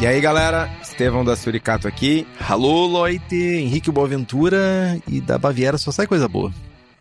E aí, galera, Estevão da Suricato aqui. Alô, Loite, Henrique Boaventura e da Baviera só sai coisa boa.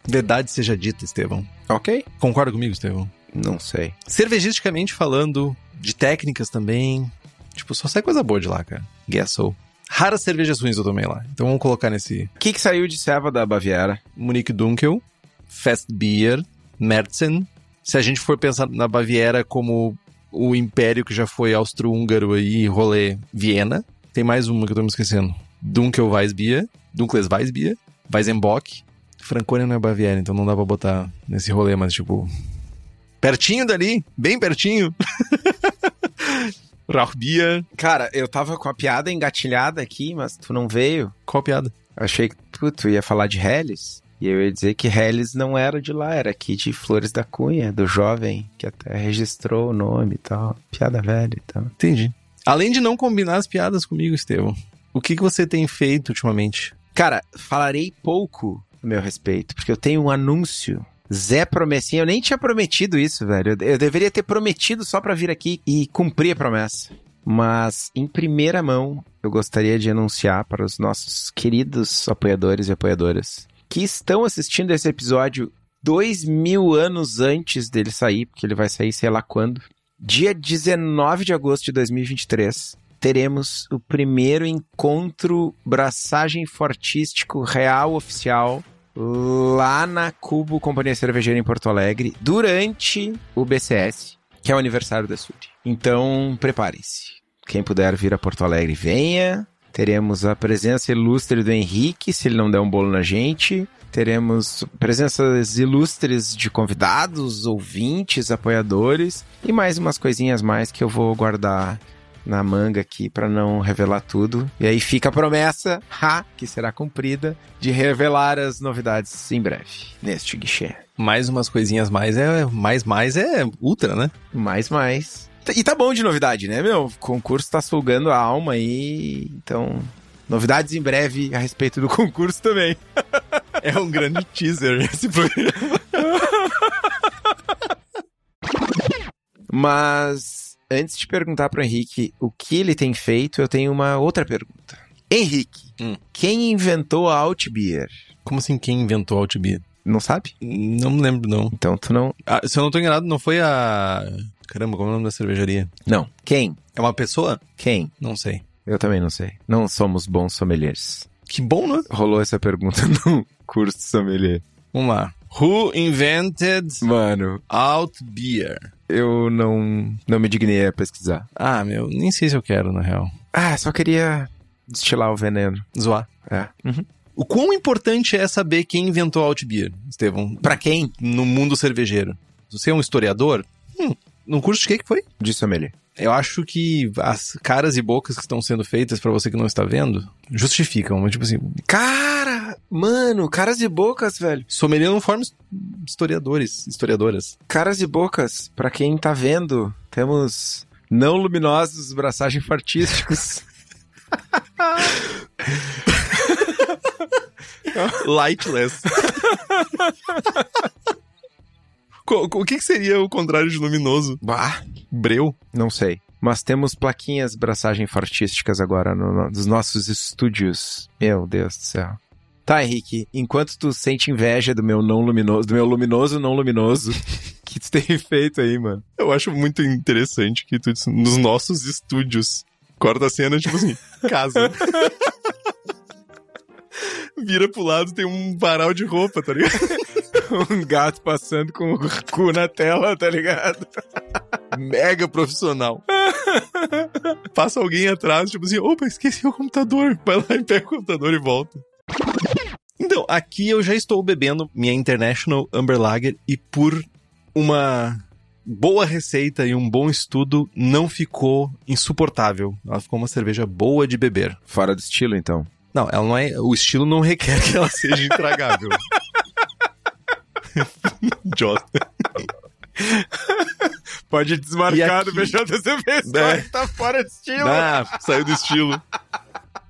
Verdade seja dita, Estevão. Ok? Concorda comigo, Estevão? Não sei. Cervegisticamente falando, de técnicas também, tipo, só sai coisa boa de lá, cara. Guess so. Raras cervejas ruins eu tomei lá. Então vamos colocar nesse O que, que saiu de ceva da Baviera? Munique Dunkel, Fast Beer, Merzen. Se a gente for pensar na Baviera como o império que já foi austro-húngaro aí, rolê Viena, tem mais uma que eu tô me esquecendo. Dunkel Weissbier, Dunkles Weissbier, Weizenbock. Franconia não é Baviera, então não dá pra botar nesse rolê, mas tipo... Pertinho dali, bem pertinho. Rauchbier. Cara, eu tava com a piada engatilhada aqui, mas tu não veio. Qual piada? Achei que tu, tu ia falar de Helles. E eu ia dizer que Helles não era de lá, era aqui de Flores da Cunha, do jovem que até registrou o nome e tal. Piada velha e tal. Entendi. Além de não combinar as piadas comigo, Estevão, o que, que você tem feito ultimamente? Cara, falarei pouco a meu respeito, porque eu tenho um anúncio. Zé Promessinha, eu nem tinha prometido isso, velho. Eu, eu deveria ter prometido só pra vir aqui e cumprir a promessa. Mas, em primeira mão, eu gostaria de anunciar para os nossos queridos apoiadores e apoiadoras que estão assistindo esse episódio dois mil anos antes dele sair, porque ele vai sair sei lá quando. Dia 19 de agosto de 2023, teremos o primeiro encontro braçagem fortístico real oficial lá na Cubo Companhia Cervejeira em Porto Alegre durante o BCS, que é o aniversário da Suri. Então, preparem-se. Quem puder vir a Porto Alegre, venha. Teremos a presença ilustre do Henrique, se ele não der um bolo na gente. Teremos presenças ilustres de convidados, ouvintes, apoiadores e mais umas coisinhas mais que eu vou guardar na manga aqui para não revelar tudo. E aí fica a promessa, ha, que será cumprida, de revelar as novidades em breve neste guichê. Mais umas coisinhas mais é mais mais é ultra, né? Mais mais. E tá bom de novidade, né, meu? O concurso tá sugando a alma aí, então novidades em breve a respeito do concurso também. É um grande teaser esse programa. Mas antes de perguntar pro Henrique o que ele tem feito, eu tenho uma outra pergunta. Henrique, Hum. quem inventou a Altbier? Como assim quem inventou a Altbier? Não sabe? Não me lembro, não. Então tu não. Ah, se eu não tô enganado, não foi a... Caramba, como é o nome da cervejaria? Não. Quem? É uma pessoa? Quem? Não sei. Eu também não sei. Não somos bons sommeliers. Que bom, né? Rolou essa pergunta no curso de sommelier. Vamos lá. Who invented Mano, Alt Beer? eu não, não me dignei a pesquisar. Ah, meu, nem sei se eu quero, na real. Ah, só queria destilar o veneno. Zoar. É. O quão importante é saber quem inventou a Alt Beer, Estevão? Pra quem? No mundo cervejeiro. Você é um historiador? Hum, no curso de que que foi? De sommelier. Eu acho que as caras e bocas que estão sendo feitas pra você que não está vendo justificam. Mas, tipo assim, Cara, mano, caras e bocas, velho. sommelier não forma his- historiadores, historiadoras. Caras e bocas, pra quem tá vendo, temos não luminosos braçagem fartísticos. Lightless. O que, que seria o contrário de luminoso? bah, Breu? não sei. Mas temos plaquinhas braçagem fartísticas agora no- no- nos nossos estúdios. Meu Deus do céu. Tá, Henrique, enquanto tu sente inveja do meu não luminoso, do meu luminoso não luminoso, que tu tem feito aí, mano? Eu acho muito interessante que tu disse, nos nossos estúdios. Corta a cena, tipo assim, casa. Vira pro lado, tem um varal de roupa, tá ligado? um gato passando com o cu na tela, tá ligado? Mega profissional. Passa alguém atrás, tipo assim, opa, esqueci o computador. Vai lá e pega o computador e volta. Então, aqui eu já estou bebendo minha International Amber Lager e por uma boa receita e um bom estudo, não ficou insuportável. Ela ficou uma cerveja boa de beber. Fora do estilo, então. Não, ela não é. O estilo não requer que ela seja intragável. Idiota. Pode desmarcar do BJCP, É. tá fora de estilo. Ah, saiu do estilo.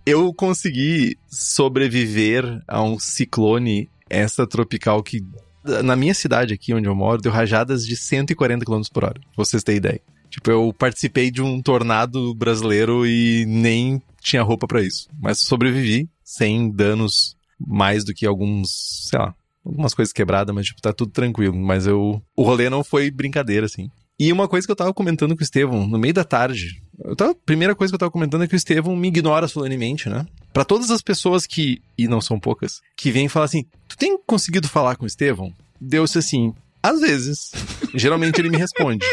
Eu consegui sobreviver a um ciclone essa tropical que na minha cidade aqui onde eu moro deu rajadas de 140 km por hora. pra Vocês terem ideia. Tipo, eu participei de um tornado brasileiro e nem tinha roupa pra isso, mas sobrevivi sem danos mais do que alguns, sei lá, algumas coisas quebradas, mas tipo, tá tudo tranquilo, mas eu o rolê não foi brincadeira assim. E uma coisa que eu tava comentando com o Estevão no meio da tarde. Eu tava, a primeira coisa que eu tava comentando é que o Estevão me ignora solenemente, né? Pra todas as pessoas que, e não são poucas, que vêm falar assim: Tu tem conseguido falar com o Estevão? Deu-se assim, às vezes. Geralmente ele me responde.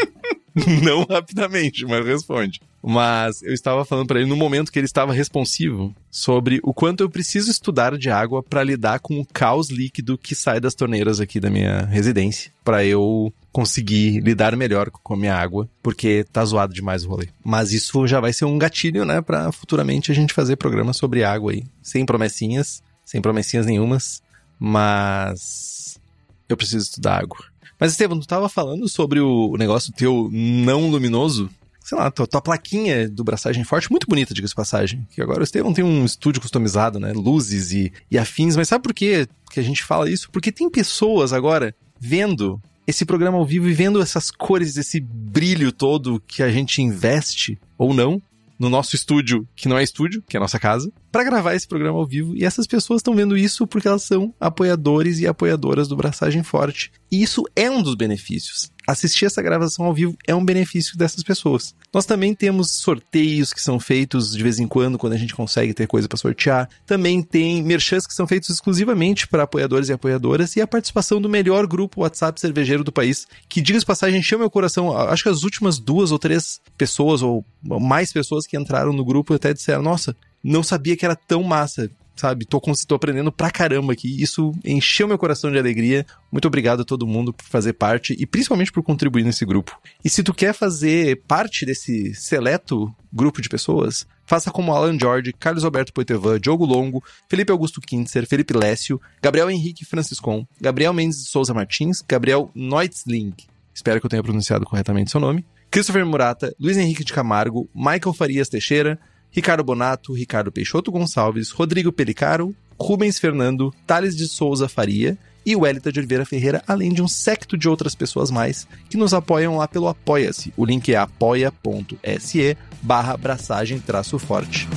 Não rapidamente, mas responde. Mas eu estava falando para ele no momento que ele estava responsivo sobre o quanto eu preciso estudar de água para lidar com o caos líquido que sai das torneiras aqui da minha residência, para eu conseguir lidar melhor com a minha água, porque tá zoado demais o rolê. Mas isso já vai ser um gatilho, né, para futuramente a gente fazer programas sobre água aí, sem promessinhas, sem promessinhas nenhumas, mas eu preciso estudar água. Mas, Estevam, tu tava falando sobre o negócio teu não luminoso. Sei lá, tua, tua plaquinha do braçagem forte, muito bonita, diga-se passagem. Que agora o Estevam tem um estúdio customizado, né? Luzes e, e afins. Mas sabe por quê que a gente fala isso? Porque tem pessoas agora vendo esse programa ao vivo e vendo essas cores, esse brilho todo que a gente investe, ou não, no nosso estúdio, que não é estúdio, que é a nossa casa, para gravar esse programa ao vivo. E essas pessoas estão vendo isso porque elas são apoiadores e apoiadoras do Braçagem Forte. E isso é um dos benefícios. Assistir essa gravação ao vivo é um benefício dessas pessoas. Nós também temos sorteios que são feitos de vez em quando, quando a gente consegue ter coisa para sortear. Também tem merchans que são feitos exclusivamente para apoiadores e apoiadoras e a participação do melhor grupo WhatsApp cervejeiro do país, que diga de passagem, encheu meu coração. Acho que as últimas duas ou três pessoas ou mais pessoas que entraram no grupo até disseram: "Nossa, não sabia que era tão massa sabe? Tô, tô aprendendo pra caramba aqui. Isso encheu meu coração de alegria. Muito obrigado a todo mundo por fazer parte e principalmente por contribuir nesse grupo. E se tu quer fazer parte desse seleto grupo de pessoas, faça como Alan George, Carlos Alberto Poitevin, Diogo Longo, Felipe Augusto Kintzer, Felipe Lécio, Gabriel Henrique Franciscon, Gabriel Mendes de Souza Martins, Gabriel Neutzling, espero que eu tenha pronunciado corretamente seu nome, Christopher Murata, Luiz Henrique de Camargo, Michael Farias Teixeira, Ricardo Bonato, Ricardo Peixoto Gonçalves, Rodrigo Pelicaro, Rubens Fernando, Thales de Souza Faria e Wellington de Oliveira Ferreira, além de um secto de outras pessoas mais que nos apoiam lá pelo Apoia-se. O link é apoia.se barra abraçagem traço forte.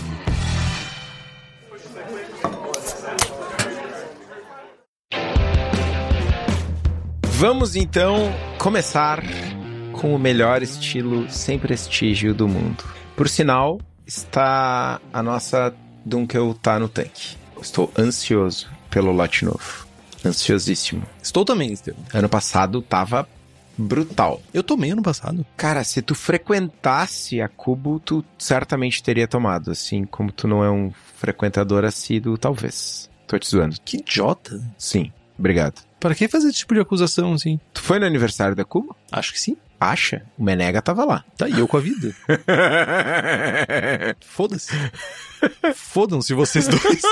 Vamos então começar com o melhor estilo sem prestígio do mundo. Por sinal, está a nossa Dunkel tá no tanque. Estou ansioso pelo lote novo. Ansiosíssimo. Estou também, Estevam. Ano passado tava brutal. Eu tomei ano passado. Cara, se tu frequentasse a Cubo, tu certamente teria tomado. Assim, como tu não é um frequentador assíduo, talvez. Tô te zoando. Que idiota. Sim, obrigado. Para que fazer esse tipo de acusação assim? Tu foi no aniversário da Cubo? Acho que sim. Acha? O Menega tava lá. Tá, e eu com a vida. Foda-se. Fodam-se vocês dois.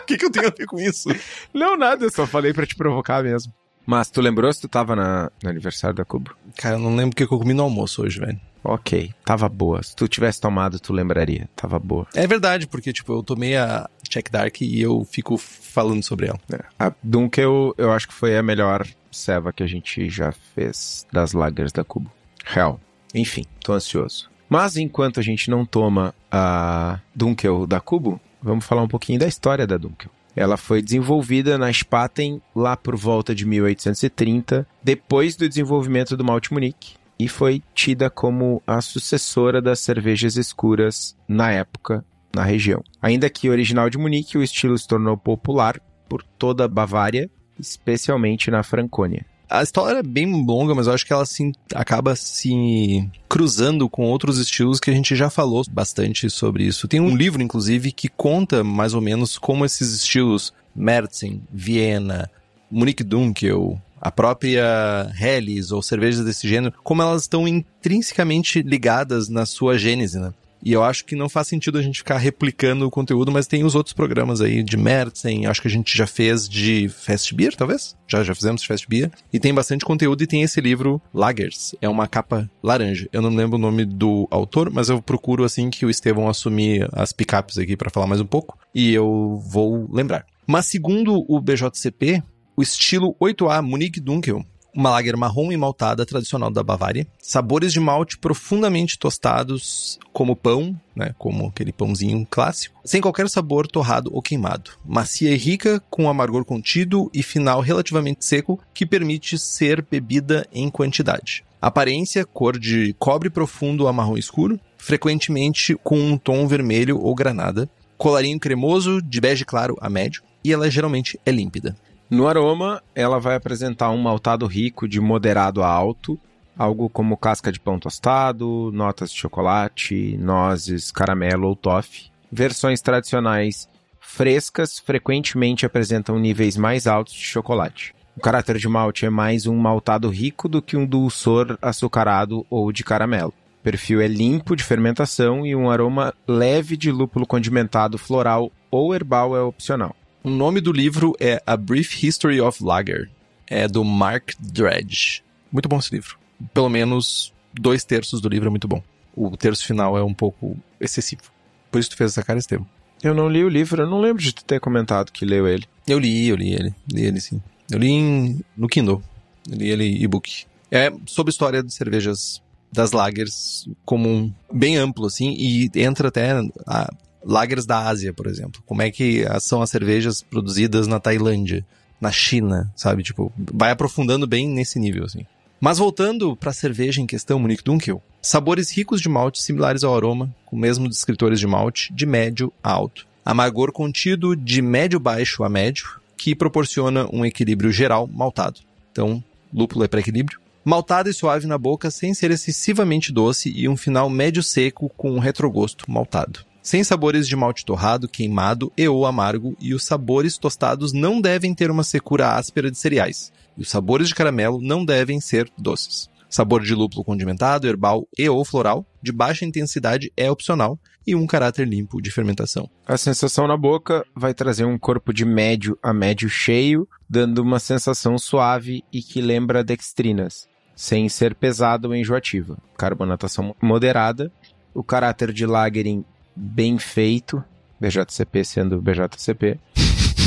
O que, que eu tenho a ver com isso? Não, nada, eu só falei pra te provocar mesmo. Mas tu lembrou se tu tava na, no aniversário da Cubo? Cara, eu não lembro o que eu comi no almoço hoje, velho. Ok, tava boa. Se tu tivesse tomado, tu lembraria. Tava boa. É verdade, porque, tipo, eu tomei a Check Dark e eu fico falando sobre ela. É. A Dunkel, eu acho que foi a melhor ceva que a gente já fez das lagers da Cubo. Real. Enfim, tô ansioso. Mas enquanto a gente não toma a Dunkel da Cubo, vamos falar um pouquinho da história da Dunkel. Ela foi desenvolvida na Spaten lá por volta de 1830, depois do desenvolvimento do Malte Munique, e foi tida como a sucessora das cervejas escuras na época na região. Ainda que original de Munique, o estilo se tornou popular por toda a Bavária, especialmente na Franconia. A história é bem longa, mas eu acho que ela se, acaba se cruzando com outros estilos que a gente já falou bastante sobre isso. Tem um livro, inclusive, que conta mais ou menos como esses estilos Märzen, Viena, Munique Dunkel, a própria Helles ou cervejas desse gênero, como elas estão intrinsecamente ligadas na sua gênese, né? E eu acho que não faz sentido a gente ficar replicando o conteúdo, mas tem os outros programas aí de Mertzen, acho que a gente já fez de Fast Beer, talvez? Já, já fizemos de Fast Beer. E tem bastante conteúdo e tem esse livro Lagers. É uma capa laranja. Eu não lembro o nome do autor, mas eu procuro assim que o Estevão assumir as picapes aqui para falar mais um pouco. E eu vou lembrar. Mas segundo o BJCP, o estilo 8A Munich Dunkel uma lager marrom e maltada tradicional da Bavária, sabores de malte profundamente tostados, como pão, né, como aquele pãozinho clássico, sem qualquer sabor torrado ou queimado. Macia e rica, com amargor contido e final relativamente seco, que permite ser bebida em quantidade. Aparência, cor de cobre profundo a marrom escuro, frequentemente com um tom vermelho ou granada. Colarinho cremoso, de bege claro a médio, e ela geralmente é límpida. No aroma, ela vai apresentar um maltado rico de moderado a alto, algo como casca de pão tostado, notas de chocolate, nozes, caramelo ou toffee. Versões tradicionais frescas frequentemente apresentam níveis mais altos de chocolate. O caráter de malte é mais um maltado rico do que um dulçor açucarado ou de caramelo. O perfil é limpo de fermentação e um aroma leve de lúpulo condimentado floral ou herbal é opcional. O nome do livro é A Brief History of Lager. É do Mark Dredge. Muito bom esse livro. Pelo menos dois terços do livro é muito bom. O terço final é um pouco excessivo. Por isso tu fez essa cara, Estevam. Eu não li o livro, eu não lembro de tu ter comentado que leu ele. Eu li, eu li ele. Li ele sim. Eu li em, no Kindle. Eu li ele e-book. É sobre história de cervejas das lagers como um, bem amplo, assim, e entra até a, lagers da Ásia, por exemplo. Como é que são as cervejas produzidas na Tailândia, na China, sabe? Tipo, vai aprofundando bem nesse nível, assim. Mas voltando para a cerveja em questão, Munich Dunkel, sabores ricos de malte similares ao aroma, com o mesmo descritores de malte, de médio a alto. Amargor contido de médio baixo a médio, que proporciona um equilíbrio geral maltado. Então, lúpulo é para equilíbrio. Maltado e suave na boca sem ser excessivamente doce e um final médio seco com um retrogosto maltado sem sabores de malte torrado, queimado e ou amargo, e os sabores tostados não devem ter uma secura áspera de cereais, e os sabores de caramelo não devem ser doces. Sabor de lúpulo condimentado, herbal e ou floral, de baixa intensidade é opcional, e um caráter limpo de fermentação. A sensação na boca vai trazer um corpo de médio a médio cheio, dando uma sensação suave e que lembra dextrinas, sem ser pesada ou enjoativa. Carbonatação moderada, o caráter de lagering bem feito, BJCP sendo BJCP,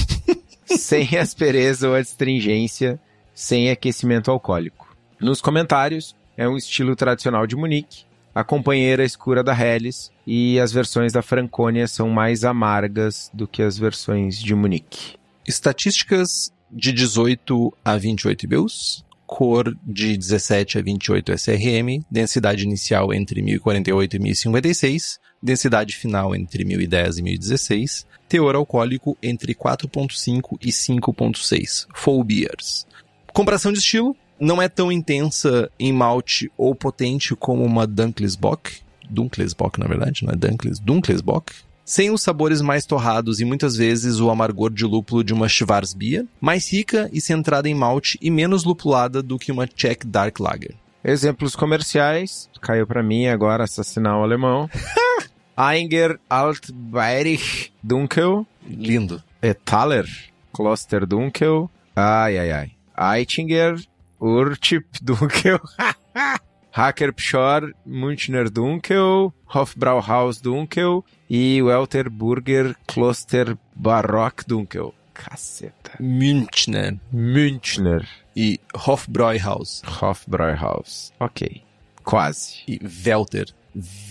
sem aspereza ou astringência, sem aquecimento alcoólico. Nos comentários, é um estilo tradicional de Munique, a companheira escura da Helles e as versões da Franconia são mais amargas do que as versões de Munique. Estatísticas de 18 a 28 IBUs, cor de 17 a 28 SRM, densidade inicial entre 1048 e 1056, densidade final entre 1010 e 1016, teor alcoólico entre 4.5 e 5.6, full beers. Comparação de estilo, não é tão intensa em malte ou potente como uma Dunkelsbock, Dunkelsbock na verdade, não é Dunkles, Dunkelsbock, sem os sabores mais torrados e muitas vezes o amargor de lúpulo de uma Schwarzbier, mais rica e centrada em malte e menos lupulada do que uma Czech Dark Lager. Exemplos comerciais, caiu para mim agora assassinar o alemão. Einger Altbayerich Dunkel. Lindo. Etaler Kloster Dunkel. Ai, ai, ai. Eitinger Urchip Dunkel. Hacker Pschor Münchner Dunkel. Hofbrauhaus Dunkel. E Welter Burger Kloster Barock Dunkel. Caceta. Münchner. Münchner. E Hofbräuhaus. Hofbräuhaus. Ok. Quase. E Welter.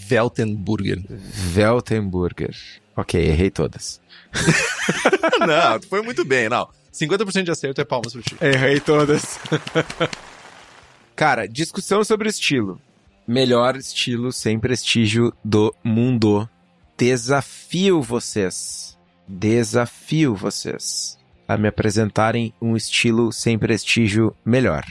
Weltenburger. Weltenburger. Ok, errei todas. não, foi muito bem, não. 50% de acerto é palmas pro ti. Errei todas. Cara, discussão sobre estilo. Melhor estilo sem prestígio do mundo. desafio vocês, desafio vocês a me apresentarem um estilo sem prestígio melhor.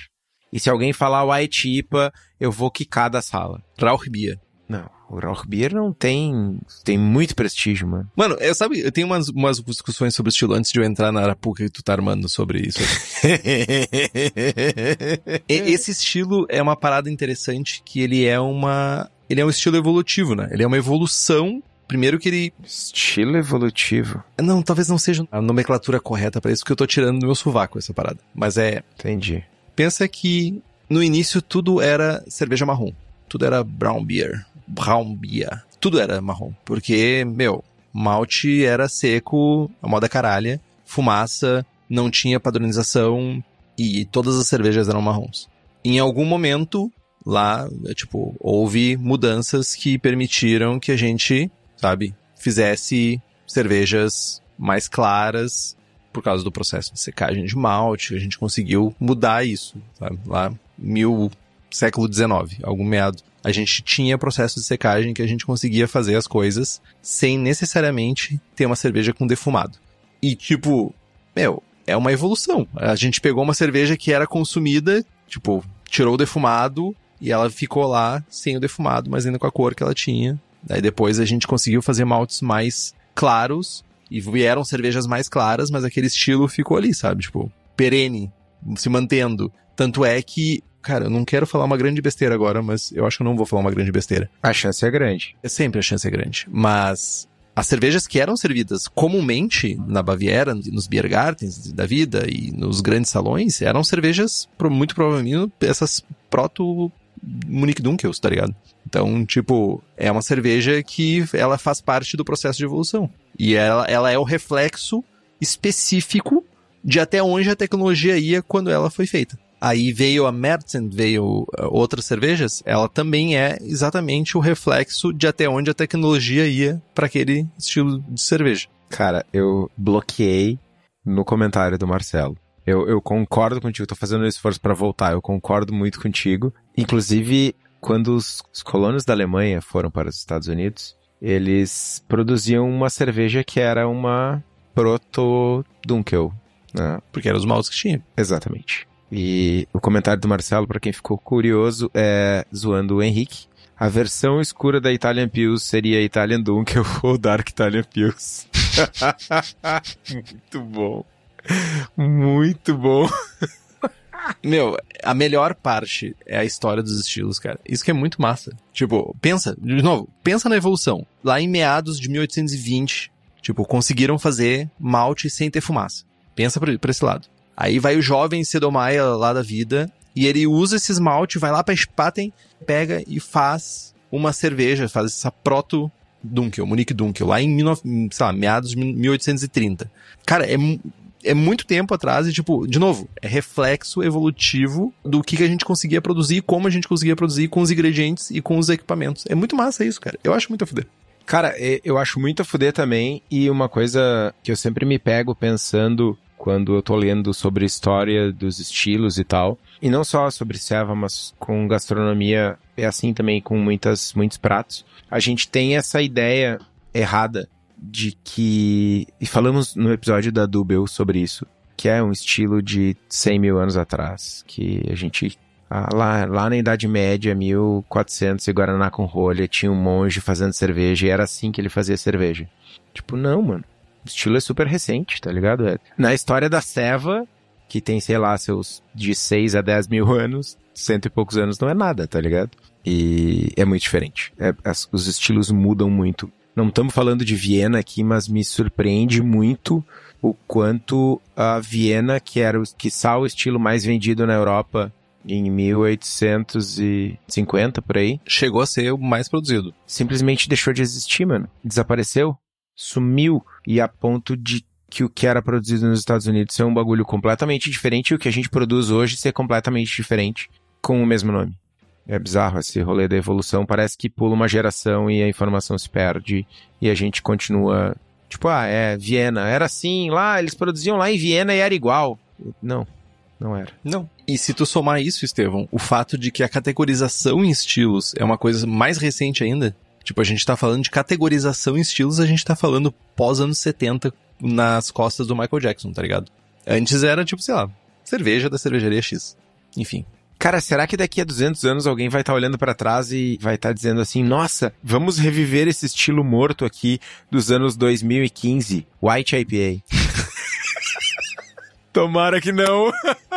E se alguém falar White IPA, eu vou quicar da sala. Rauchbier. Não, o Rauchbier não tem tem muito prestígio, mano. Mano, eu sabe, eu tenho umas, umas discussões sobre estilo antes de eu entrar na Arapuca que tu tá armando sobre isso. E- Esse estilo é uma parada interessante que ele é uma ele é um estilo evolutivo, né? Ele é uma evolução Primeiro que ele. Estilo evolutivo. Não, talvez não seja a nomenclatura correta pra isso, que eu tô tirando do meu sovaco essa parada. Mas é. Entendi. Pensa que no início tudo era cerveja marrom. Tudo era brown beer. Brown beer. Tudo era marrom. Porque, meu, malte era seco, a moda caralha, fumaça, não tinha padronização e todas as cervejas eram marrons. Em algum momento, lá, é, tipo, houve mudanças que permitiram que a gente, sabe, fizesse cervejas mais claras por causa do processo de secagem de malte, a gente conseguiu mudar isso, sabe? Lá, mil, século XIX, algum meado. A gente tinha processo de secagem que a gente conseguia fazer as coisas sem necessariamente ter uma cerveja com defumado. E, tipo, meu, é uma evolução. A gente pegou uma cerveja que era consumida, tipo, tirou o defumado e ela ficou lá sem o defumado, mas ainda com a cor que ela tinha. Daí depois a gente conseguiu fazer maltes mais claros e vieram cervejas mais claras, mas aquele estilo ficou ali, sabe? Tipo, perene, se mantendo. Tanto é que, cara, eu não quero falar uma grande besteira agora, mas eu acho que eu não vou falar uma grande besteira. A chance é grande. É sempre a chance é grande. Mas as cervejas que eram servidas comumente na Baviera, nos Biergartens da vida e nos grandes salões, eram cervejas, muito provavelmente, essas proto Munich Dunkels, tá ligado? Então, tipo, é uma cerveja que ela faz parte do processo de evolução. E ela, ela é o reflexo específico de até onde a tecnologia ia quando ela foi feita. Aí veio a Märzen, veio uh, outras cervejas, ela também é exatamente o reflexo de até onde a tecnologia ia para aquele estilo de cerveja. Cara, eu bloqueei no comentário do Marcelo. Eu, eu concordo contigo, tô fazendo um esforço pra voltar, eu concordo muito contigo. Inclusive, quando os, os colonos da Alemanha foram para os Estados Unidos, eles produziam uma cerveja que era uma proto-Dunkel, né? Porque eram os maltes que tinha. Exatamente. E o comentário do Marcelo, pra quem ficou curioso, é zoando o Henrique. A versão escura da Italian Pils seria Italian Dunkel ou Dark Italian Pils. Muito bom. Muito bom. Meu, a melhor parte é a história dos estilos, cara. Isso que é muito massa. Tipo, pensa, de novo, pensa na evolução. Lá em meados de 1820, tipo, conseguiram fazer malte sem ter fumaça. Pensa pra, pra esse lado. Aí vai o jovem Sedomaia lá da vida e ele usa esses malte, vai lá pra Spaten, pega e faz uma cerveja, faz essa proto Dunkel, Munich Dunkel, lá em 19, sei lá, meados de 1830. Cara, é, é muito tempo atrás e, tipo, de novo, é reflexo evolutivo do que, que a gente conseguia produzir como a gente conseguia produzir com os ingredientes e com os equipamentos. É muito massa isso, cara. Eu acho muito a fuder. Cara, eu acho muito a fuder também, e uma coisa que eu sempre me pego pensando quando eu tô lendo sobre história dos estilos e tal, e não só sobre ceva, mas com gastronomia, é assim também com muitas, muitos pratos, a gente tem essa ideia errada de que, e falamos no episódio da Dubel sobre isso, que é um estilo de 100 mil anos atrás, que a gente ah, lá, lá na Idade Média, 1400, e Guaraná com rolha, tinha um monge fazendo cerveja e era assim que ele fazia cerveja. Tipo, não, mano. O estilo é super recente, tá ligado? É. Na história da Seva, que tem, sei lá, seus de 6 a 10 mil anos, cento e poucos anos não é nada, tá ligado? E é muito diferente. É, as- os estilos mudam muito. Não estamos falando de Viena aqui, mas me surpreende muito o quanto a Viena, que era o, que o estilo mais vendido na Europa em 1850 por aí, Chegou a ser o mais produzido. simplesmente deixou de existir, mano. Desapareceu, sumiu e a ponto de que o que era produzido nos Estados Unidos ser um bagulho completamente diferente e o que a gente produz hoje ser completamente diferente com o mesmo nome. É bizarro esse rolê da evolução, parece que pula uma geração e a informação se perde e a gente continua tipo, ah, é Viena, era assim, lá eles produziam lá em Viena e era igual. Não, não era. Não. E se tu somar isso, Estevão, o fato de que a categorização em estilos é uma coisa mais recente ainda, Tipo, a gente tá falando de categorização em estilos, a gente tá falando pós anos 70 nas costas do Michael Jackson, tá ligado? Antes era tipo, sei lá, cerveja da cervejaria X. Enfim. Cara, será que daqui a 200 anos alguém vai estar tá olhando para trás e vai estar tá dizendo assim: nossa, vamos reviver esse estilo morto aqui dos anos 2015, White IPA? Tomara que não.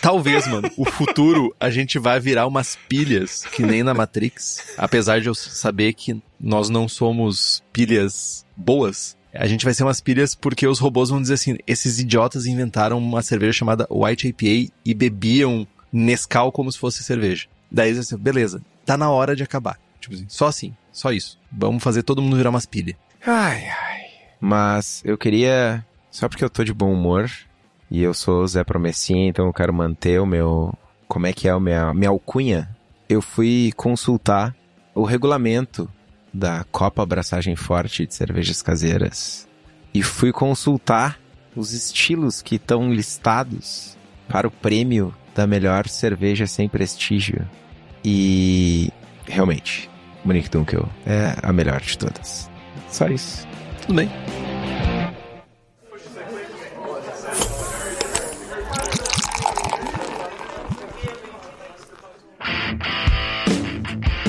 Talvez, mano, o futuro a gente vai virar umas pilhas que nem na Matrix. Apesar de eu saber que nós não somos pilhas boas, a gente vai ser umas pilhas porque os robôs vão dizer assim: esses idiotas inventaram uma cerveja chamada White IPA e bebiam Nescau como se fosse cerveja. Daí eles assim, beleza, tá na hora de acabar. Tipo assim, só assim, só isso. Vamos fazer todo mundo virar umas pilhas. Ai, ai. Mas eu queria, só porque eu tô de bom humor, e eu sou Zé Promessinha, então eu quero manter o meu. Como é que é a minha, minha alcunha? Eu fui consultar o regulamento da Copa Abraçagem Forte de Cervejas Caseiras e fui consultar os estilos que estão listados para o prêmio da melhor cerveja sem prestígio. E realmente, Monique Dunkel é a melhor de todas. Só isso. Tudo bem.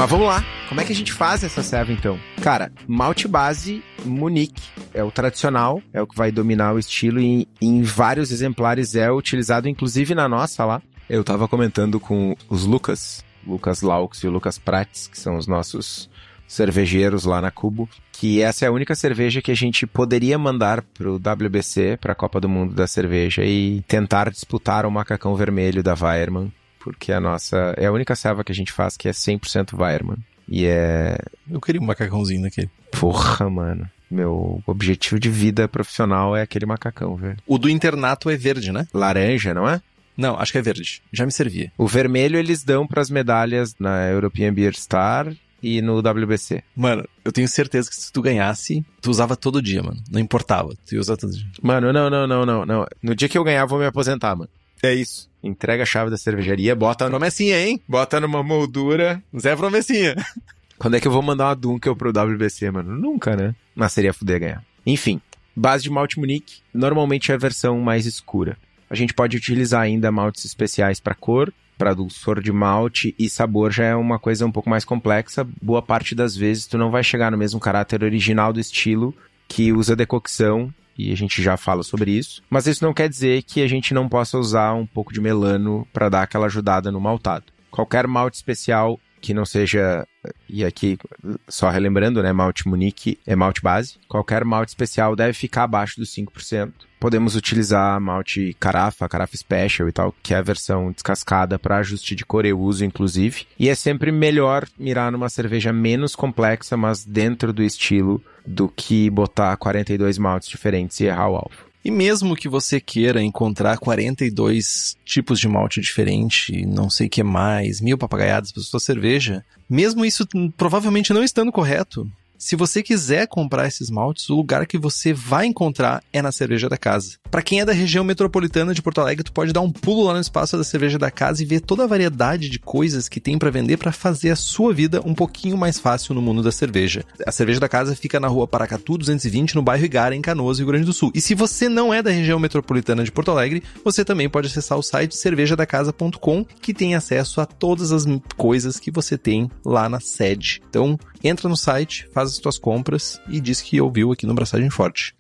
Mas vamos lá. Como é que a gente faz essa serva então? Cara, malte base Munique é o tradicional, é o que vai dominar o estilo e em vários exemplares é utilizado, inclusive na nossa lá. Eu tava comentando com os Lucas, Lucas Laux e o Lucas Prates, que são os nossos cervejeiros lá na Cubo, que essa é a única cerveja que a gente poderia mandar pro WBC, pra Copa do Mundo da Cerveja e tentar disputar o macacão vermelho da Weiermann porque a nossa é a única serva que a gente faz que é 100% Weirman. E é. Eu queria um macacãozinho daquele. Porra, mano. Meu objetivo de vida profissional é aquele macacão, velho. O do internato é verde, né? Laranja, não é? Não, acho que é verde. Já me servia. O vermelho eles dão para as medalhas na European Beer Star e no WBC. Mano, eu tenho certeza que se tu ganhasse, tu usava todo dia, mano. Não importava. Tu ia usar todo dia. Mano, não, não, não, não, não. No dia que eu ganhar, vou me aposentar, mano. É isso. Entrega a chave da cervejaria, bota. Promessinha, hein? Bota numa moldura. Zé Promessinha. Quando é que eu vou mandar uma Dunkel pro WBC, mano? Nunca, né? Mas seria fuder ganhar. Enfim, base de malte Munique, normalmente é a versão mais escura. A gente pode utilizar ainda maltes especiais para cor, para dulçor de malte e sabor já é uma coisa um pouco mais complexa. Boa parte das vezes tu não vai chegar no mesmo caráter original do estilo que usa decocção e a gente já fala sobre isso. Mas isso não quer dizer que a gente não possa usar um pouco de melano para dar aquela ajudada no maltado. Qualquer malte especial que não seja, e aqui só relembrando, né, malte Munique é malte base. Qualquer malte especial deve ficar abaixo dos 5%. Podemos utilizar malte carafa, carafa special e tal, que é a versão descascada para ajuste de cor e uso, inclusive. E é sempre melhor mirar numa cerveja menos complexa, mas dentro do estilo, do que botar 42 maltes diferentes e errar o alvo. E mesmo que você queira encontrar 42 tipos de malte diferente, não sei o que mais, mil papagaiadas para sua cerveja, mesmo isso provavelmente não estando correto, se você quiser comprar esses maltes, o lugar que você vai encontrar é na Cerveja da Casa. Para quem é da região metropolitana de Porto Alegre, tu pode dar um pulo lá no espaço da Cerveja da Casa e ver toda a variedade de coisas que tem para vender para fazer a sua vida um pouquinho mais fácil no mundo da cerveja. A Cerveja da Casa fica na rua Paracatu 220, no bairro Igara, em Canoas, Rio Grande do Sul. E se você não é da região metropolitana de Porto Alegre, você também pode acessar o site cervejadacasa.com, que tem acesso a todas as coisas que você tem lá na sede. Então, entra no site, faz as tuas compras e diz que ouviu aqui no Braçagem Forte.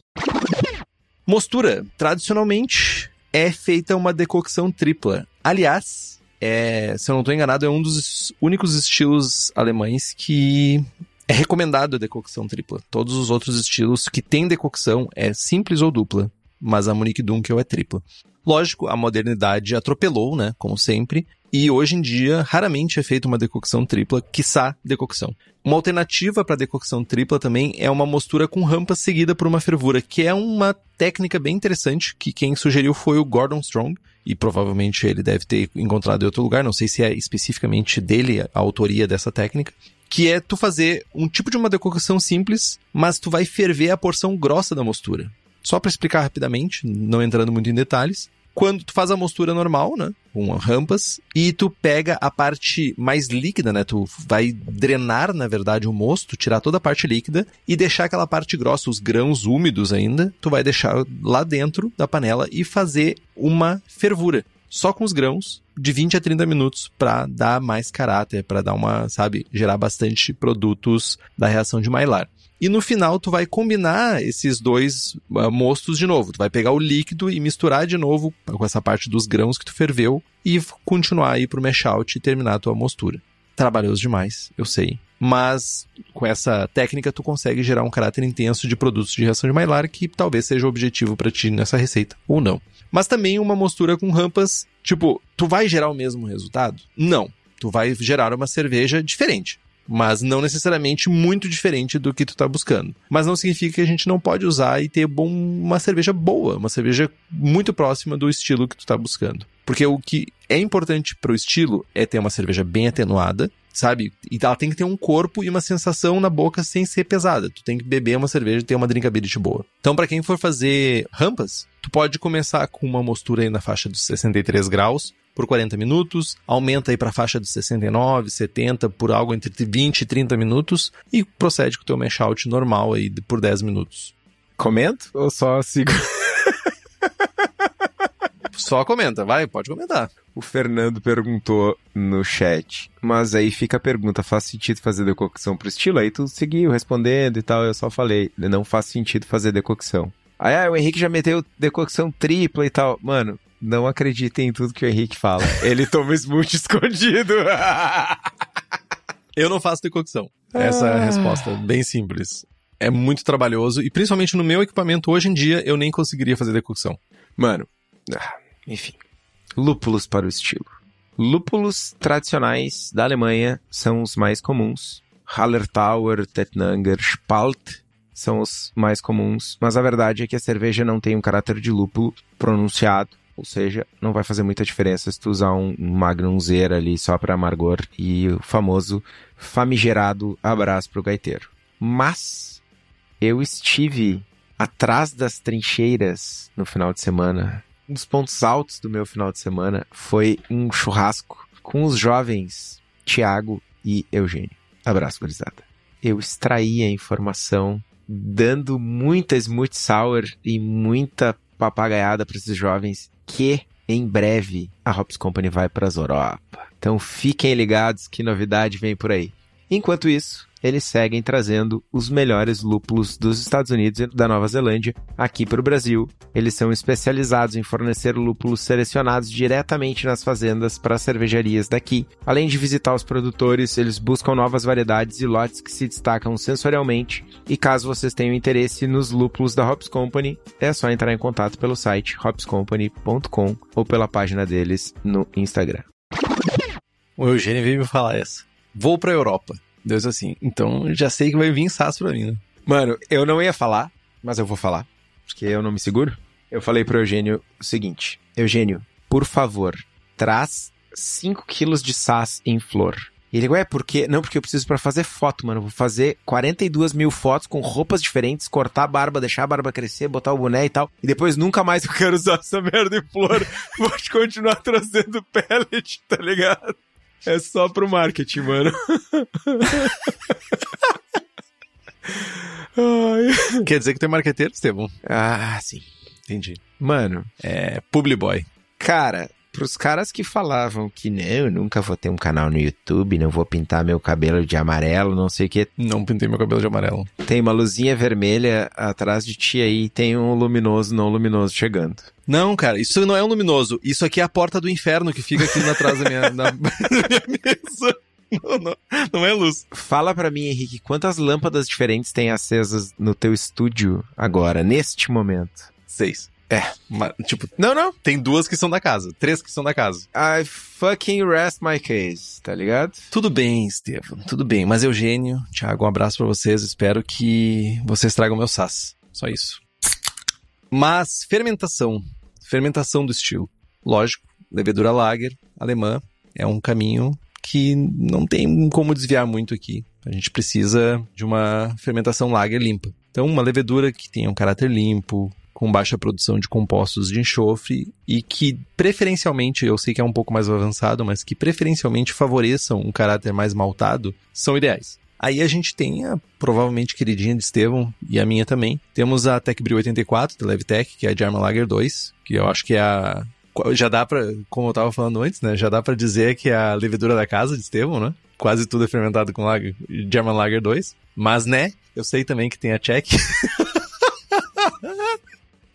Mostura, tradicionalmente, é feita uma decocção tripla. Aliás, é, se eu não estou enganado, é um dos únicos estilos alemães que é recomendado a decocção tripla. Todos os outros estilos que têm decocção é simples ou dupla, mas a Monique Dunkel é tripla. Lógico, a modernidade atropelou, né, como sempre, e hoje em dia raramente é feita uma decocção tripla, quiçá decocção. Uma alternativa para decocção tripla também é uma mostura com rampa seguida por uma fervura, que é uma técnica bem interessante que quem sugeriu foi o Gordon Strong, e provavelmente ele deve ter encontrado em outro lugar, não sei se é especificamente dele a autoria dessa técnica, que é tu fazer um tipo de uma decocção simples, mas tu vai ferver a porção grossa da mostura. Só para explicar rapidamente, não entrando muito em detalhes, quando tu faz a mostura normal, né? Com rampas, e tu pega a parte mais líquida, né? Tu vai drenar, na verdade, o mosto, tirar toda a parte líquida e deixar aquela parte grossa, os grãos úmidos ainda, tu vai deixar lá dentro da panela e fazer uma fervura. Só com os grãos, de 20 a 30 minutos, para dar mais caráter, para dar uma, sabe, gerar bastante produtos da reação de Maillard. E no final tu vai combinar esses dois uh, mostos de novo. Tu vai pegar o líquido e misturar de novo com essa parte dos grãos que tu ferveu e continuar aí pro mash out e terminar a tua mostura. Trabalhoso demais, eu sei. Mas com essa técnica tu consegue gerar um caráter intenso de produtos de reação de Maillard que talvez seja o objetivo para ti nessa receita ou não. Mas também uma mostura com rampas, tipo, tu vai gerar o mesmo resultado? Não. Tu vai gerar uma cerveja diferente mas não necessariamente muito diferente do que tu tá buscando. Mas não significa que a gente não pode usar e ter bom, uma cerveja boa, uma cerveja muito próxima do estilo que tu tá buscando. Porque o que é importante pro estilo é ter uma cerveja bem atenuada, sabe? E ela tem que ter um corpo e uma sensação na boca sem ser pesada. Tu tem que beber uma cerveja e ter uma drinkability boa. Então, para quem for fazer rampas, tu pode começar com uma mostura aí na faixa dos 63 graus, por 40 minutos, aumenta aí para a faixa de 69, 70 por algo entre 20 e 30 minutos e procede com o teu mash out normal aí por 10 minutos. Comento ou só sigo? só comenta, vai, pode comentar. O Fernando perguntou no chat, mas aí fica a pergunta, faz sentido fazer decocção pro estilo? Aí tu seguiu respondendo e tal, eu só falei, não faz sentido fazer decocção. Aí ah, o Henrique já meteu decocção tripla e tal. Mano, não acreditem em tudo que o Henrique fala. Ele toma smoothie escondido. Eu não faço decocção. Essa é a resposta, bem simples. É muito trabalhoso e principalmente no meu equipamento hoje em dia eu nem conseguiria fazer decocção. Mano, ah, enfim. Lúpulos para o estilo. Lúpulos tradicionais da Alemanha são os mais comuns. Hallertauer, Tettnanger, Spalt são os mais comuns, mas a verdade é que a cerveja não tem um caráter de lúpulo pronunciado ou seja, não vai fazer muita diferença se tu usar um, Magnum Zero ali só para amargor e o famoso famigerado abraço pro gaiteiro. Mas eu estive atrás das trincheiras no final de semana. Um dos pontos altos do meu final de semana foi um churrasco com os jovens Tiago e Eugênio. Abraço, gurizada. Eu extraí a informação dando muita smooth sour e muita papagaiada para esses jovens que em breve a Hops Company vai para as Europa. Então fiquem ligados que novidade vem por aí. Enquanto isso, eles seguem trazendo os melhores lúpulos dos Estados Unidos e da Nova Zelândia aqui para o Brasil. Eles são especializados em fornecer lúpulos selecionados diretamente nas fazendas para as cervejarias daqui. Além de visitar os produtores, eles buscam novas variedades e lotes que se destacam sensorialmente. E caso vocês tenham interesse nos lúpulos da Hops Company, é só entrar em contato pelo site hopscompany.com ou pela página deles no Instagram. O Eugênio veio me falar essa. Vou para a Europa. Deus assim. Então já sei que vai vir saço pra mim, né? Mano, eu não ia falar, mas eu vou falar. Porque eu não me seguro. Eu falei pro Eugênio o seguinte: Eugênio, por favor, traz 5 quilos de sas em flor. E ele, ué, por quê? Não, porque eu preciso para fazer foto, mano. vou fazer 42 mil fotos com roupas diferentes, cortar a barba, deixar a barba crescer, botar o boné e tal. E depois nunca mais eu quero usar essa merda em flor. vou continuar trazendo pellet, tá ligado? É só pro marketing, mano. Quer dizer que tem marqueteiro, Estevão? Ah, sim. Entendi. Mano. É, Publiboy. Cara, pros caras que falavam que não, eu nunca vou ter um canal no YouTube, não vou pintar meu cabelo de amarelo, não sei o que. Não pintei meu cabelo de amarelo. Tem uma luzinha vermelha atrás de ti aí, tem um luminoso, não luminoso chegando. Não, cara, isso não é um luminoso. Isso aqui é a porta do inferno que fica aqui atrás da minha, na, minha mesa. Não, não, não, é luz. Fala para mim, Henrique, quantas lâmpadas diferentes tem acesas no teu estúdio agora, neste momento? Seis. É, uma, tipo, não, não, tem duas que são da casa, três que são da casa. I fucking rest my case, tá ligado? Tudo bem, Estevam, tudo bem. Mas Eugênio, Thiago, um abraço para vocês. Espero que vocês tragam meu sas. Só isso. Mas fermentação fermentação do estilo. Lógico, levedura lager alemã é um caminho que não tem como desviar muito aqui. A gente precisa de uma fermentação lager limpa. Então, uma levedura que tenha um caráter limpo, com baixa produção de compostos de enxofre e que preferencialmente, eu sei que é um pouco mais avançado, mas que preferencialmente favoreçam um caráter mais maltado, são ideais. Aí a gente tem a provavelmente queridinha de Estevão e a minha também. Temos a Tech Brew 84 da Levitech, que é a German Lager 2, que eu acho que é a já dá para, como eu tava falando antes, né, já dá para dizer que é a levedura da casa de Estevão, né? Quase tudo é fermentado com lager, German Lager 2. Mas, né, eu sei também que tem a Czech.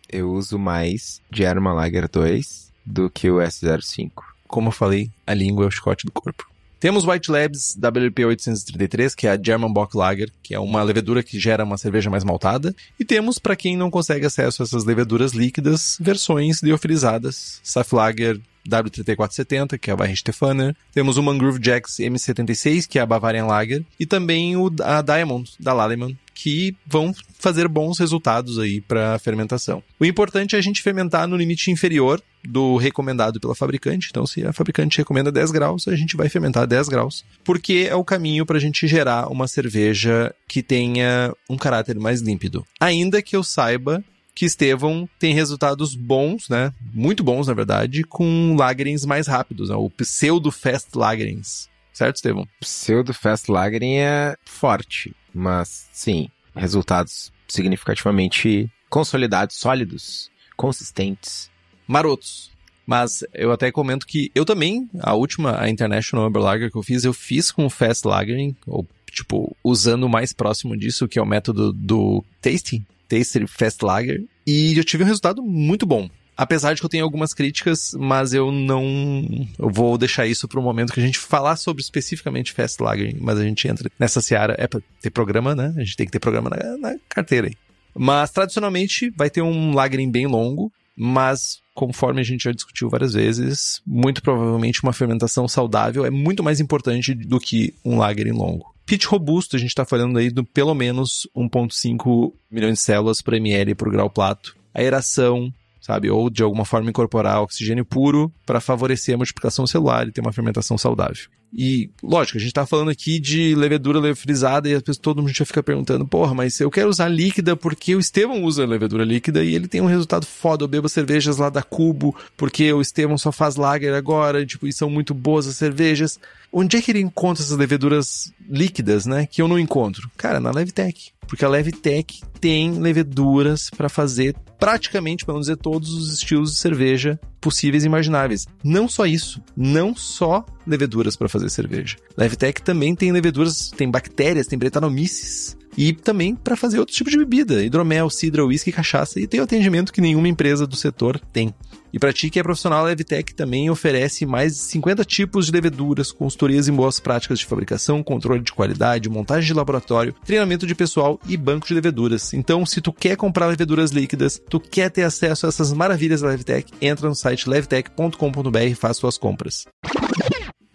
eu uso mais German Lager 2 do que o S05. Como eu falei, a língua é o chicote do corpo. Temos White Labs WP 833, que é a German Bock Lager, que é uma levedura que gera uma cerveja mais maltada. E temos, para quem não consegue acesso a essas leveduras líquidas, versões liofilizadas, Saf Lager W3470, que é a Barra Stefaner. Temos o Mangrove Jacks M76, que é a Bavarian Lager. E também o, a Diamond, da Lallemand, que vão fazer bons resultados aí para fermentação. O importante é a gente fermentar no limite inferior do recomendado pela fabricante. Então, se a fabricante recomenda 10 graus, a gente vai fermentar 10 graus, porque é o caminho para a gente gerar uma cerveja que tenha um caráter mais límpido. Ainda que eu saiba que Estevão tem resultados bons, né? Muito bons, na verdade, com lagerings mais rápidos, né? o pseudo fast lagerings. Certo, Estevão? Pseudo fast lagering é forte, mas sim, resultados significativamente consolidados, sólidos, consistentes. Marotos. Mas eu até comento que eu também, a última, a International Amber Lager que eu fiz, eu fiz com Fast Lagering, ou tipo, usando o mais próximo disso, que é o método do Tasting, Taster Fast Lager, e eu tive um resultado muito bom. Apesar de que eu tenho algumas críticas, mas eu não. Eu vou deixar isso para o momento que a gente falar sobre especificamente Fast Lager, mas a gente entra nessa seara. É para ter programa, né? A gente tem que ter programa na, na carteira aí. Mas tradicionalmente vai ter um lagering bem longo, mas conforme a gente já discutiu várias vezes, muito provavelmente uma fermentação saudável é muito mais importante do que um lagering longo. Pitch robusto, a gente está falando aí do pelo menos 1,5 milhões de células por ml por grau plato. Aeração, sabe? Ou de alguma forma incorporar oxigênio puro para favorecer a multiplicação celular e ter uma fermentação saudável. E, lógico, a gente tá falando aqui de levedura levedurizada e às vezes todo mundo já fica perguntando, porra, mas eu quero usar líquida porque o Estevão usa levedura líquida e ele tem um resultado foda. Eu bebo cervejas lá da Cubo porque o Estevão só faz lager agora, tipo, e são muito boas as cervejas. Onde é que ele encontra essas leveduras líquidas, né? Que eu não encontro? Cara, na Levtech. Porque a Levtech tem leveduras para fazer praticamente, para não dizer todos os estilos de cerveja possíveis e imagináveis. Não só isso, não só leveduras para fazer cerveja. Levtech também tem leveduras, tem bactérias, tem bretanomices e também para fazer outros tipos de bebida, hidromel, cidra, uísque, cachaça e tem o atendimento que nenhuma empresa do setor tem. E para ti que é profissional, a Levtech também oferece mais de 50 tipos de leveduras, consultorias em boas práticas de fabricação, controle de qualidade, montagem de laboratório, treinamento de pessoal e banco de leveduras. Então, se tu quer comprar leveduras líquidas, tu quer ter acesso a essas maravilhas da Levtech, entra no site levtech.com.br e faz suas compras.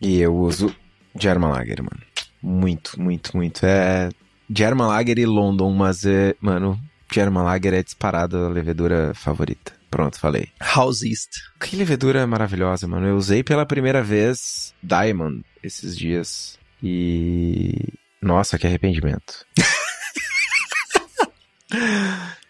E eu uso German Lager, mano. Muito, muito, muito. É German Lager e London, mas é, mano, German Lager é disparada a levedura favorita. Pronto, falei. House East. Que levedura maravilhosa, mano. Eu usei pela primeira vez Diamond esses dias. E. Nossa, que arrependimento.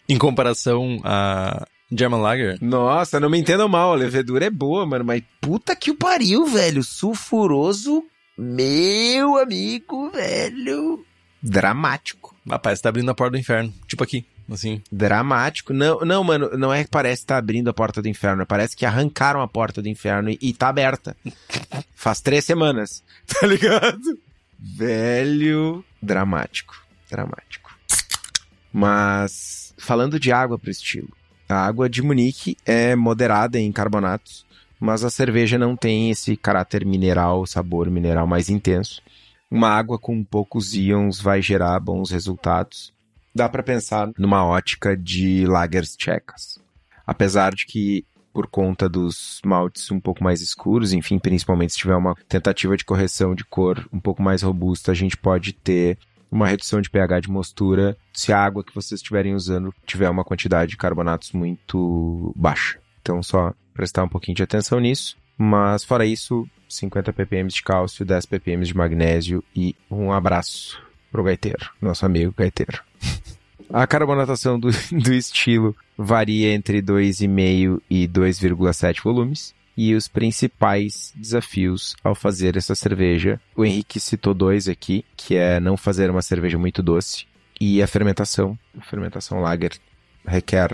em comparação a German Lager? Nossa, não me entendam mal, a levedura é boa, mano, mas puta que o pariu, velho. Sulfuroso, meu amigo, velho. Dramático. Rapaz, tá abrindo a porta do inferno. Tipo aqui assim. Dramático. Não, não, mano, não é que parece que tá abrindo a porta do inferno. Parece que arrancaram a porta do inferno e, e tá aberta. Faz três semanas. Tá ligado? Velho. Dramático. Dramático. Mas, falando de água pro estilo. A água de Munique é moderada em carbonatos, mas a cerveja não tem esse caráter mineral, sabor mineral mais intenso. Uma água com poucos íons vai gerar bons resultados dá para pensar numa ótica de lagers tchecas. Apesar de que por conta dos maltes um pouco mais escuros, enfim, principalmente se tiver uma tentativa de correção de cor um pouco mais robusta, a gente pode ter uma redução de pH de mostura se a água que vocês estiverem usando tiver uma quantidade de carbonatos muito baixa. Então, só prestar um pouquinho de atenção nisso. Mas, fora isso, 50 ppm de cálcio, 10 ppm de magnésio e um abraço pro gaiteiro, nosso amigo gaiteiro. A carbonatação do, do estilo varia entre 2,5 e 2,7 volumes. E os principais desafios ao fazer essa cerveja, o Henrique citou dois aqui, que é não fazer uma cerveja muito doce e a fermentação. A fermentação lager requer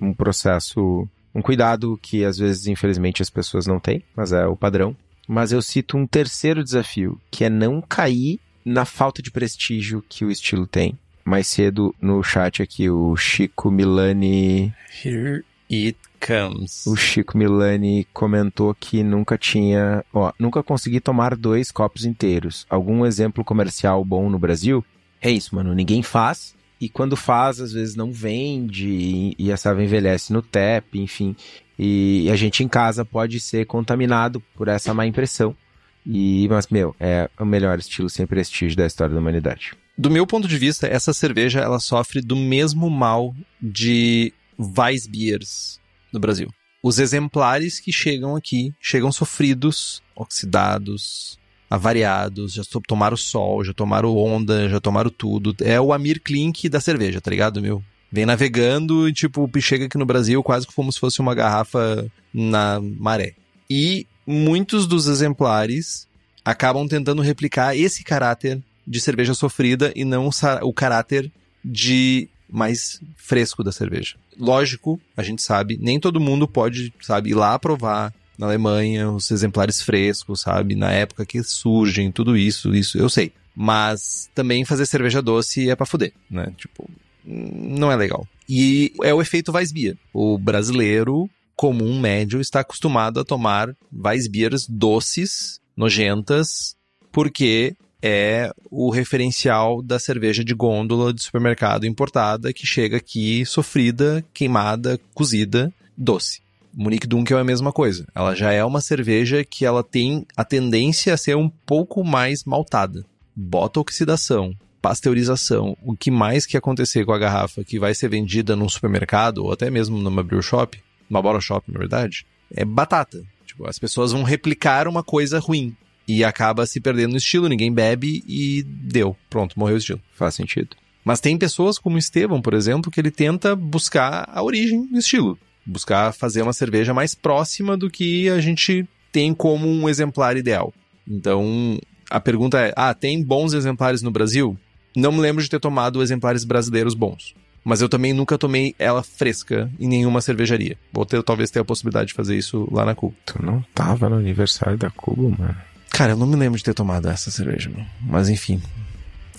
um processo, um cuidado que às vezes, infelizmente, as pessoas não têm, mas é o padrão. Mas eu cito um terceiro desafio, que é não cair na falta de prestígio que o estilo tem. Mais cedo no chat aqui, o Chico Milani. Here it comes. O Chico Milani comentou que nunca tinha. Ó, nunca consegui tomar dois copos inteiros. Algum exemplo comercial bom no Brasil? É isso, mano. Ninguém faz. E quando faz, às vezes não vende. E, a serva envelhece no TEP, enfim. E, e a gente em casa pode ser contaminado por essa má impressão. E, mas, meu, é o melhor estilo sem prestígio da história da humanidade. Do meu ponto de vista, essa cerveja ela sofre do mesmo mal de Weissbiers no Brasil. Os exemplares que chegam aqui chegam sofridos, oxidados, avariados, já tomaram sol, já tomaram onda, já tomaram tudo. É o Amir Klink da cerveja, tá ligado, meu? Vem navegando e, tipo, chega aqui no Brasil quase como se fosse uma garrafa na maré. E muitos dos exemplares acabam tentando replicar esse caráter de cerveja sofrida e não o caráter de mais fresco da cerveja. Lógico, a gente sabe, nem todo mundo pode, sabe, ir lá provar na Alemanha os exemplares frescos, sabe, na época que surgem, tudo isso, isso eu sei. Mas também fazer cerveja doce é pra fuder, né? Tipo, não é legal. E é o efeito Weissbier. O brasileiro comum, médio, está acostumado a tomar Weissbiers doces, nojentas, porque é o referencial da cerveja de gôndola de supermercado importada que chega aqui sofrida, queimada, cozida, doce. Munique Dunkel é a mesma coisa. Ela já é uma cerveja que ela tem a tendência a ser um pouco mais maltada. Bota oxidação, pasteurização, o que mais que acontecer com a garrafa que vai ser vendida num supermercado ou até mesmo numa brew shop, uma bottle shop, na verdade, é batata. Tipo, as pessoas vão replicar uma coisa ruim. E acaba se perdendo no estilo, ninguém bebe e deu. Pronto, morreu o estilo. Faz sentido. Mas tem pessoas como o Estevão, por exemplo, que ele tenta buscar a origem do estilo. Buscar fazer uma cerveja mais próxima do que a gente tem como um exemplar ideal. Então, a pergunta é: ah, tem bons exemplares no Brasil? Não me lembro de ter tomado exemplares brasileiros bons. Mas eu também nunca tomei ela fresca em nenhuma cervejaria. Vou ter, talvez ter a possibilidade de fazer isso lá na Cuba. Tu não tava no aniversário da Cuba, mano? Cara, eu não me lembro de ter tomado essa cerveja, meu. Mas enfim.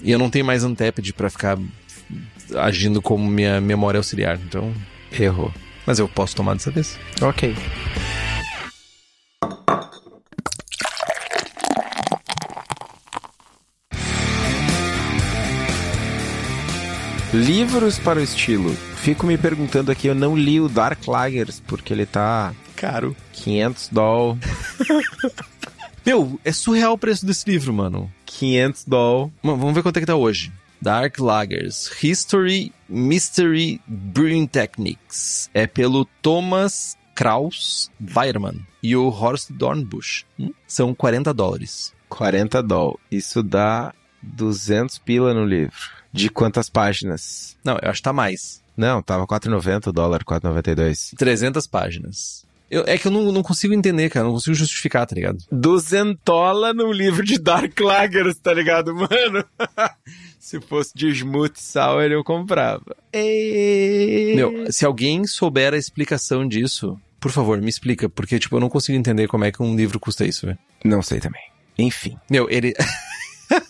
E eu não tenho mais Antepid para ficar agindo como minha memória auxiliar, então. Errou. Mas eu posso tomar dessa vez. Ok. Livros para o estilo. Fico me perguntando aqui, eu não li o Dark Lagers, porque ele tá... Caro. 500 doll. Meu, é surreal o preço desse livro, mano. 500 doll. Mano, vamos ver quanto é que tá hoje. Dark Lagers, History, Mystery, Brewing Techniques. É pelo Thomas Kraus Weirman e o Horst Dornbusch. Hum? São 40 dólares. 40 doll. Isso dá 200 pila no livro. De quantas páginas? Não, eu acho que tá mais. Não, tava 4,90 o dólar, 4,92. 300 páginas. Eu, é que eu não, não consigo entender, cara. Não consigo justificar, tá ligado? Duzentola no livro de Dark Lagers, tá ligado, mano? se fosse de Smooth Sour, eu comprava. Ei. Meu, se alguém souber a explicação disso, por favor, me explica. Porque, tipo, eu não consigo entender como é que um livro custa isso, velho. Não sei também. Enfim. Meu, ele...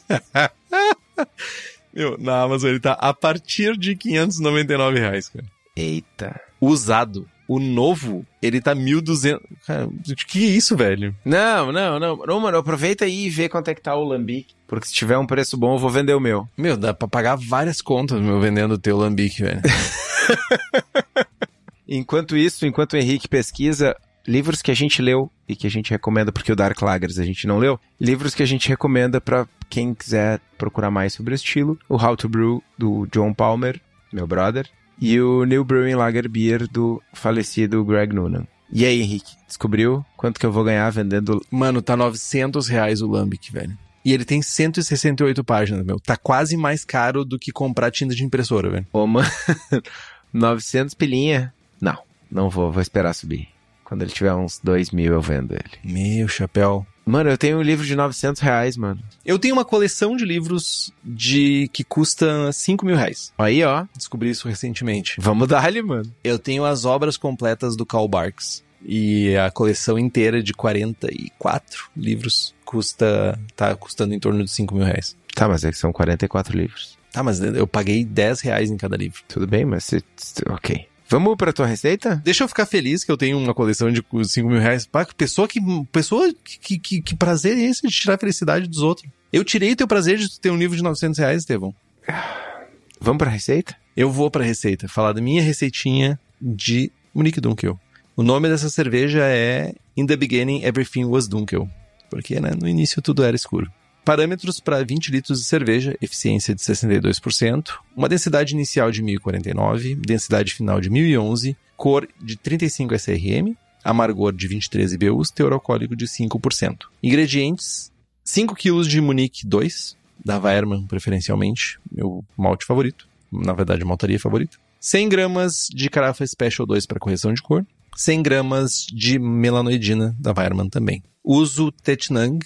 Meu, na Amazon ele tá a partir de 599 reais, cara. Eita. Usado. O novo, ele tá 1.200. Cara, que é isso, velho? Não, não, não. Não, mano, aproveita aí e vê quanto é que tá o Lambic. Porque se tiver um preço bom, eu vou vender o meu. Meu, dá pra pagar várias contas, meu, vendendo o teu Lambic, velho. enquanto isso, enquanto o Henrique pesquisa, livros que a gente leu e que a gente recomenda, porque o Dark Lagers a gente não leu, livros que a gente recomenda para quem quiser procurar mais sobre o estilo, o How to Brew, do John Palmer, meu brother, e o New Brewing Lager Beer, do falecido Greg Noonan. E aí, Henrique, descobriu quanto que eu vou ganhar vendendo... Mano, tá 900 reais o Lambic, velho. E ele tem 168 páginas, meu. Tá quase mais caro do que comprar tinta de impressora, velho. Ô, mano, 900 pilinha? Não, não vou, vou esperar subir. Quando ele tiver uns 2 mil eu vendo ele. Meu chapéu. Mano, eu tenho um livro de 900 reais, mano. Eu tenho uma coleção de livros de que custa 5 mil reais. Aí, ó. Descobri isso recentemente. Vamos dar-lhe, mano. Eu tenho as obras completas do Karl Barks. E a coleção inteira de 44 livros custa. tá custando em torno de 5 mil reais. Tá, mas é que são 44 livros. Tá, mas eu paguei 10 reais em cada livro. Tudo bem, mas... Ok. Vamos pra tua receita? Deixa eu ficar feliz que eu tenho uma coleção de 5 mil reais. Pá, pessoa que. Pessoa que, que, que prazer é esse de tirar a felicidade dos outros? Eu tirei teu prazer de ter um livro de 900 reais, Estevão. Vamos pra receita? Eu vou pra receita. Falar da minha receitinha de Munique Dunkel. O nome dessa cerveja é In the Beginning Everything Was Dunkel. Porque, né, no início tudo era escuro. Parâmetros para 20 litros de cerveja, eficiência de 62%, uma densidade inicial de 1049, densidade final de 1011, cor de 35 SRM, amargor de 23 IBUs, teor alcoólico de 5%. Ingredientes: 5 kg de Munique 2, da Wehrmann preferencialmente, meu malte favorito, na verdade maltaria favorita. 100 gramas de carafa Special 2 para correção de cor, 100 gramas de melanoidina da Wehrmann também. Uso Tetnang,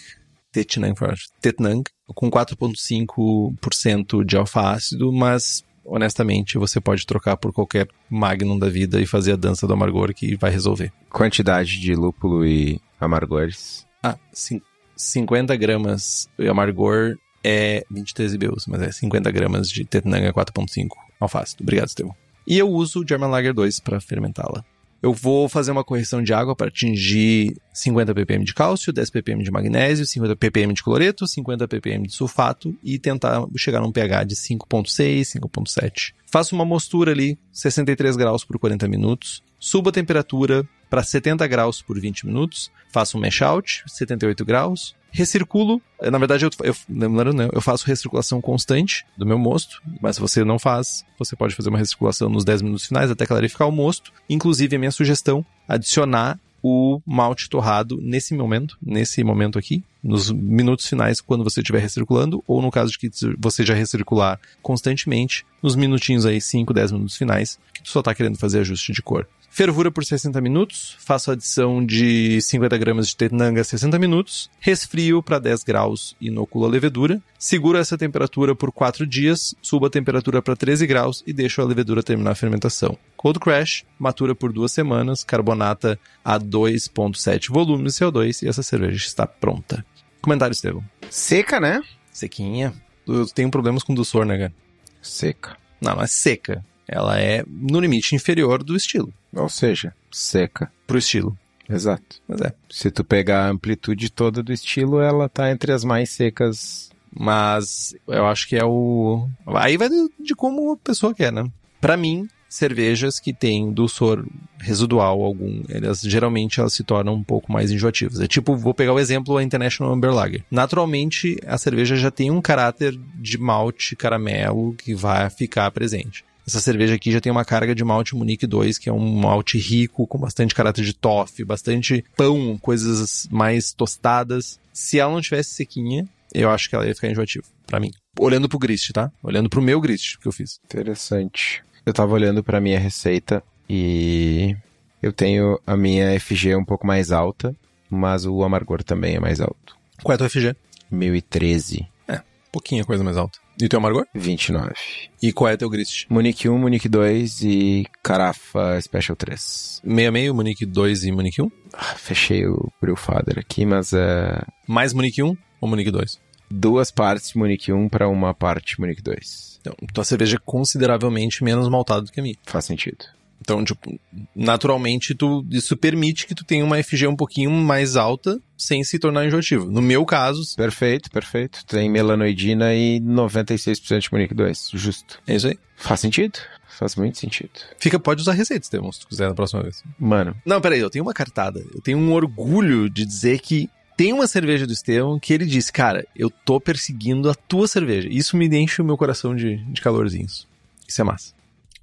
Tetnang, Tetnang com 4,5% de alfa-ácido, mas honestamente você pode trocar por qualquer Magnum da vida e fazer a dança do amargor que vai resolver. Quantidade de lúpulo e amargores? Ah, sim, 50 gramas de amargor é 23 IBUs, mas é 50 gramas de Tetnang é 4,5 alfa-ácido. Obrigado, Estevão. E eu uso German Lager 2 para fermentá-la. Eu vou fazer uma correção de água para atingir 50 ppm de cálcio, 10 ppm de magnésio, 50 ppm de cloreto, 50 ppm de sulfato e tentar chegar num pH de 5.6, 5.7. Faço uma mostura ali, 63 graus por 40 minutos. Subo a temperatura para 70 graus por 20 minutos. Faço um mash out, 78 graus recirculo. Na verdade, eu, eu, né, eu faço recirculação constante do meu mosto, mas se você não faz, você pode fazer uma recirculação nos 10 minutos finais até clarificar o mosto. Inclusive, a minha sugestão, adicionar o malte torrado nesse momento, nesse momento aqui, nos minutos finais, quando você estiver recirculando, ou no caso de que você já recircular constantemente, nos minutinhos aí, 5, 10 minutos finais, que tu só está querendo fazer ajuste de cor. Fervura por 60 minutos, faço adição de 50 gramas de tenanga a 60 minutos, resfrio para 10 graus e inoculo a levedura, seguro essa temperatura por 4 dias, subo a temperatura para 13 graus e deixo a levedura terminar a fermentação. Cold Crash, matura por duas semanas, carbonata a 2,7 volumes de CO2 e essa cerveja está pronta. Comentário, Estevão. Seca, né? Sequinha. Eu tenho problemas com doçor, né, cara? Seca. Não, mas seca. Ela é no limite inferior do estilo. Ou seja, seca. Pro estilo. Exato. Mas é. Se tu pegar a amplitude toda do estilo, ela tá entre as mais secas. Mas eu acho que é o. Aí vai de, como a pessoa quer, né? Pra mim, cervejas que têm dulçor residual algum, elas geralmente elas se tornam um pouco mais enjoativas. É tipo, vou pegar o exemplo a International Amber Lager. Naturalmente, a cerveja já tem um caráter de malte caramelo que vai ficar presente. Essa cerveja aqui já tem uma carga de malte Munique 2, que é um malte rico, com bastante caráter de toffee, bastante pão, coisas mais tostadas. Se ela não tivesse sequinha, eu acho que ela ia ficar enjoativa, para mim. Olhando pro grist, tá? Olhando pro meu grist que eu fiz. Interessante. Eu tava olhando pra minha receita e eu tenho a minha FG um pouco mais alta, mas o amargor também é mais alto. Qual é a tua FG? 1013. É, pouquinha coisa mais alta. E teu amargor? 29. E qual é teu grist? Munique 1, Munique 2 e Carafa Special 3. Meia meio, Munique 2 e Munique 1? Ah, fechei o Brewfather aqui, mas é... Mais Munique 1 ou Munique 2? Duas partes Munique 1 para uma parte Munique 2. Então, tua cerveja é consideravelmente menos maltada do que a minha. Faz sentido. Então, tipo, naturalmente, tu, isso permite que tu tenha uma FG um pouquinho mais alta sem se tornar enjoativo. No meu caso... Perfeito, perfeito. Tem melanoidina e 96% de Munique 2. Justo. É isso aí. Faz sentido. Faz muito sentido. Fica, pode usar receitas, Tevon, se tu quiser na próxima vez. Mano. Não, peraí, eu tenho uma cartada. Eu tenho um orgulho de dizer que tem uma cerveja do Estevão que ele disse, cara, eu tô perseguindo a tua cerveja. Isso me enche o meu coração de, de calorzinhos. Isso é massa.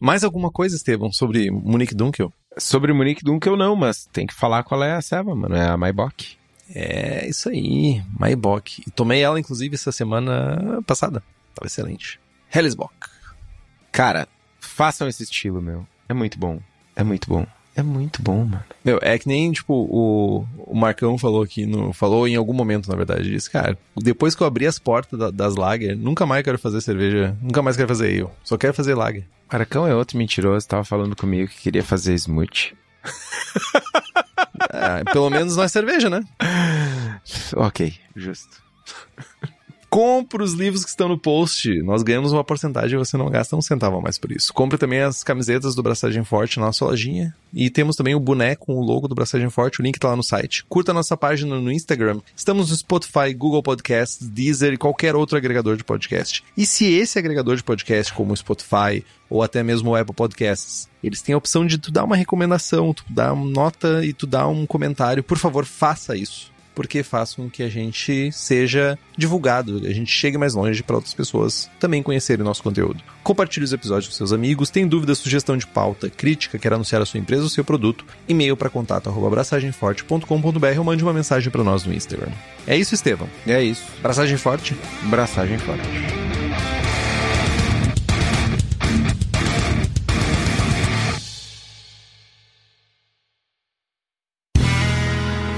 Mais alguma coisa, Estevam, sobre Munique Dunkel? Sobre Munique Dunkel não, mas tem que falar qual é a ceva, mano. É a Maibach. É isso aí, Maibok. E tomei ela, inclusive, essa semana passada. Tava excelente. Hellesbock. Cara, façam esse estilo, meu. É muito bom. É muito bom. É muito bom, mano. Meu, é que nem, tipo, o, o Marcão falou aqui, no, falou em algum momento, na verdade, disse, cara, depois que eu abri as portas da, das lager, nunca mais quero fazer cerveja, nunca mais quero fazer eu, só quero fazer lager. Marcão é outro mentiroso, tava falando comigo que queria fazer smoothie. é, pelo menos não é cerveja, né? ok, justo. Compre os livros que estão no post. Nós ganhamos uma porcentagem e você não gasta um centavo mais por isso. Compre também as camisetas do Braçagem Forte na nossa lojinha. E temos também o boneco com o logo do Braçagem Forte. O link tá lá no site. Curta a nossa página no Instagram. Estamos no Spotify, Google Podcasts, Deezer e qualquer outro agregador de podcast. E se esse agregador de podcast, como o Spotify ou até mesmo o Apple Podcasts, eles têm a opção de tu dar uma recomendação, tu dar uma nota e tu dar um comentário, por favor, faça isso porque faz com que a gente seja divulgado, a gente chegue mais longe para outras pessoas também conhecerem o nosso conteúdo. Compartilhe os episódios com seus amigos, tem dúvida, sugestão de pauta, crítica, quer anunciar a sua empresa ou seu produto, e-mail para contato@abraçagemforte.com.br ou mande uma mensagem para nós no Instagram. É isso, Estevão. É isso. Braçagem forte. Braçagem forte.